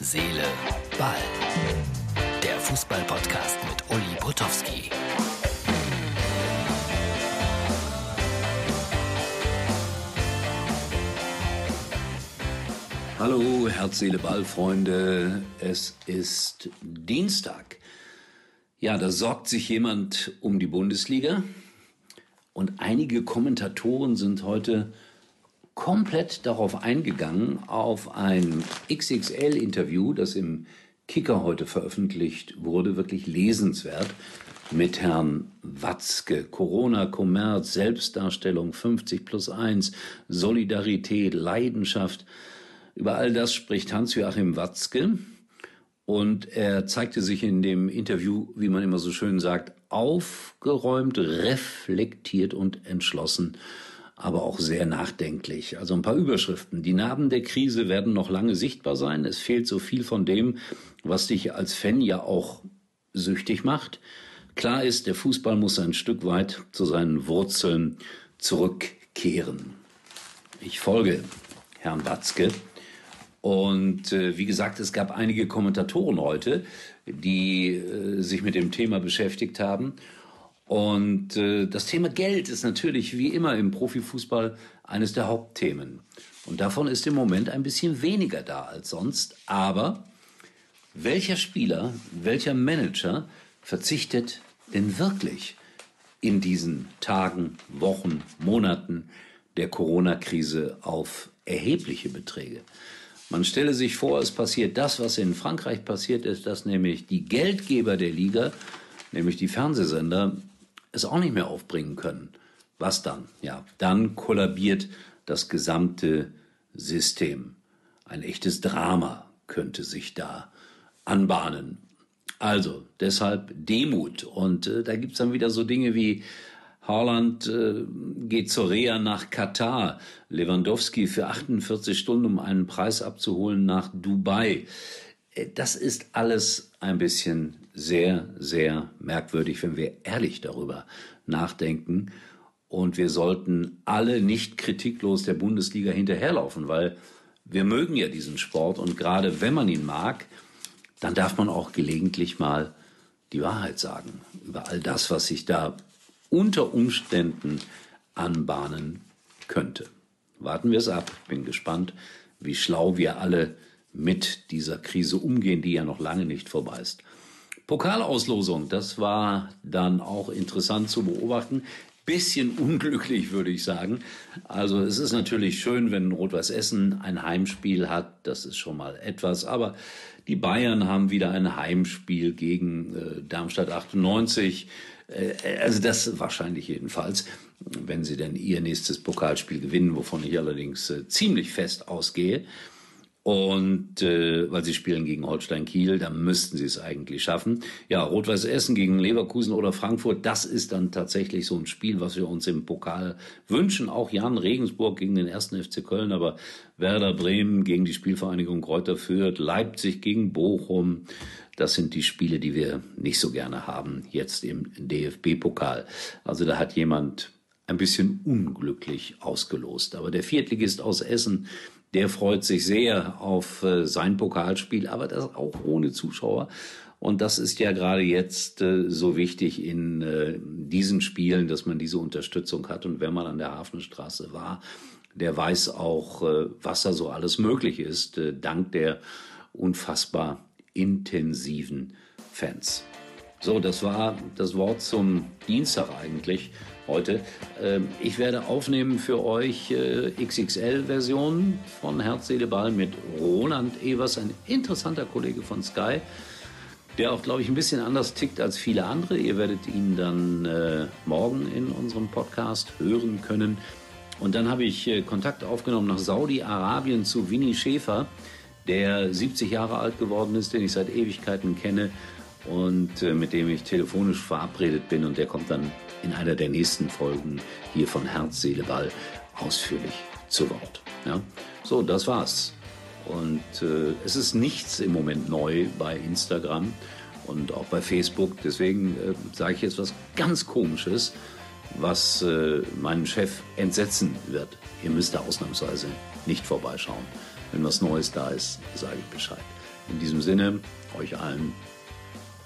Seele, Ball. Der Fußball-Podcast mit Uli Potowski. Hallo, Herz, Seele, Ball, Freunde. Es ist Dienstag. Ja, da sorgt sich jemand um die Bundesliga. Und einige Kommentatoren sind heute komplett darauf eingegangen, auf ein XXL-Interview, das im Kicker heute veröffentlicht wurde, wirklich lesenswert, mit Herrn Watzke. Corona, Kommerz, Selbstdarstellung, 50 plus 1, Solidarität, Leidenschaft. Über all das spricht Hans-Joachim Watzke. Und er zeigte sich in dem Interview, wie man immer so schön sagt, aufgeräumt, reflektiert und entschlossen aber auch sehr nachdenklich. Also ein paar Überschriften. Die Narben der Krise werden noch lange sichtbar sein. Es fehlt so viel von dem, was dich als Fan ja auch süchtig macht. Klar ist, der Fußball muss ein Stück weit zu seinen Wurzeln zurückkehren. Ich folge Herrn Watzke. Und äh, wie gesagt, es gab einige Kommentatoren heute, die äh, sich mit dem Thema beschäftigt haben. Und äh, das Thema Geld ist natürlich wie immer im Profifußball eines der Hauptthemen. Und davon ist im Moment ein bisschen weniger da als sonst. Aber welcher Spieler, welcher Manager verzichtet denn wirklich in diesen Tagen, Wochen, Monaten der Corona-Krise auf erhebliche Beträge? Man stelle sich vor, es passiert das, was in Frankreich passiert ist, dass nämlich die Geldgeber der Liga, nämlich die Fernsehsender, es auch nicht mehr aufbringen können. Was dann? Ja, dann kollabiert das gesamte System. Ein echtes Drama könnte sich da anbahnen. Also deshalb Demut. Und äh, da gibt's dann wieder so Dinge wie Haaland äh, geht zur Reha nach Katar, Lewandowski für 48 Stunden, um einen Preis abzuholen nach Dubai. Das ist alles ein bisschen sehr, sehr merkwürdig, wenn wir ehrlich darüber nachdenken. Und wir sollten alle nicht kritiklos der Bundesliga hinterherlaufen, weil wir mögen ja diesen Sport und gerade wenn man ihn mag, dann darf man auch gelegentlich mal die Wahrheit sagen über all das, was sich da unter Umständen anbahnen könnte. Warten wir es ab. Bin gespannt, wie schlau wir alle mit dieser Krise umgehen, die ja noch lange nicht vorbei ist. Pokalauslosung, das war dann auch interessant zu beobachten. Bisschen unglücklich, würde ich sagen. Also es ist natürlich schön, wenn Rot-Weiß Essen ein Heimspiel hat. Das ist schon mal etwas. Aber die Bayern haben wieder ein Heimspiel gegen äh, Darmstadt 98. Äh, also das wahrscheinlich jedenfalls, wenn sie denn ihr nächstes Pokalspiel gewinnen, wovon ich allerdings äh, ziemlich fest ausgehe. Und äh, weil sie spielen gegen Holstein Kiel, da müssten sie es eigentlich schaffen. Ja, Rot-Weiß Essen gegen Leverkusen oder Frankfurt, das ist dann tatsächlich so ein Spiel, was wir uns im Pokal wünschen. Auch Jan Regensburg gegen den ersten FC Köln, aber Werder Bremen gegen die Spielvereinigung Kräuter Fürth, Leipzig gegen Bochum. Das sind die Spiele, die wir nicht so gerne haben jetzt im DFB-Pokal. Also da hat jemand ein bisschen unglücklich ausgelost. Aber der Viertligist aus Essen, der freut sich sehr auf äh, sein Pokalspiel, aber das auch ohne Zuschauer. Und das ist ja gerade jetzt äh, so wichtig in äh, diesen Spielen, dass man diese Unterstützung hat. Und wenn man an der Hafenstraße war, der weiß auch, was da so alles möglich ist, dank der unfassbar intensiven Fans. So, das war das Wort zum Dienstag eigentlich heute. Ähm, ich werde aufnehmen für euch äh, XXL-Version von Herz, Seele, Ball mit Roland Evers, ein interessanter Kollege von Sky, der auch, glaube ich, ein bisschen anders tickt als viele andere. Ihr werdet ihn dann äh, morgen in unserem Podcast hören können. Und dann habe ich äh, Kontakt aufgenommen nach Saudi-Arabien zu Winnie Schäfer, der 70 Jahre alt geworden ist, den ich seit Ewigkeiten kenne und äh, mit dem ich telefonisch verabredet bin. Und der kommt dann in einer der nächsten Folgen hier von Herz, Seele, Ball ausführlich zu Wort. Ja? So, das war's. Und äh, es ist nichts im Moment neu bei Instagram und auch bei Facebook. Deswegen äh, sage ich jetzt was ganz Komisches, was äh, meinen Chef entsetzen wird. Ihr müsst da ausnahmsweise nicht vorbeischauen. Wenn was Neues da ist, sage ich Bescheid. In diesem Sinne, euch allen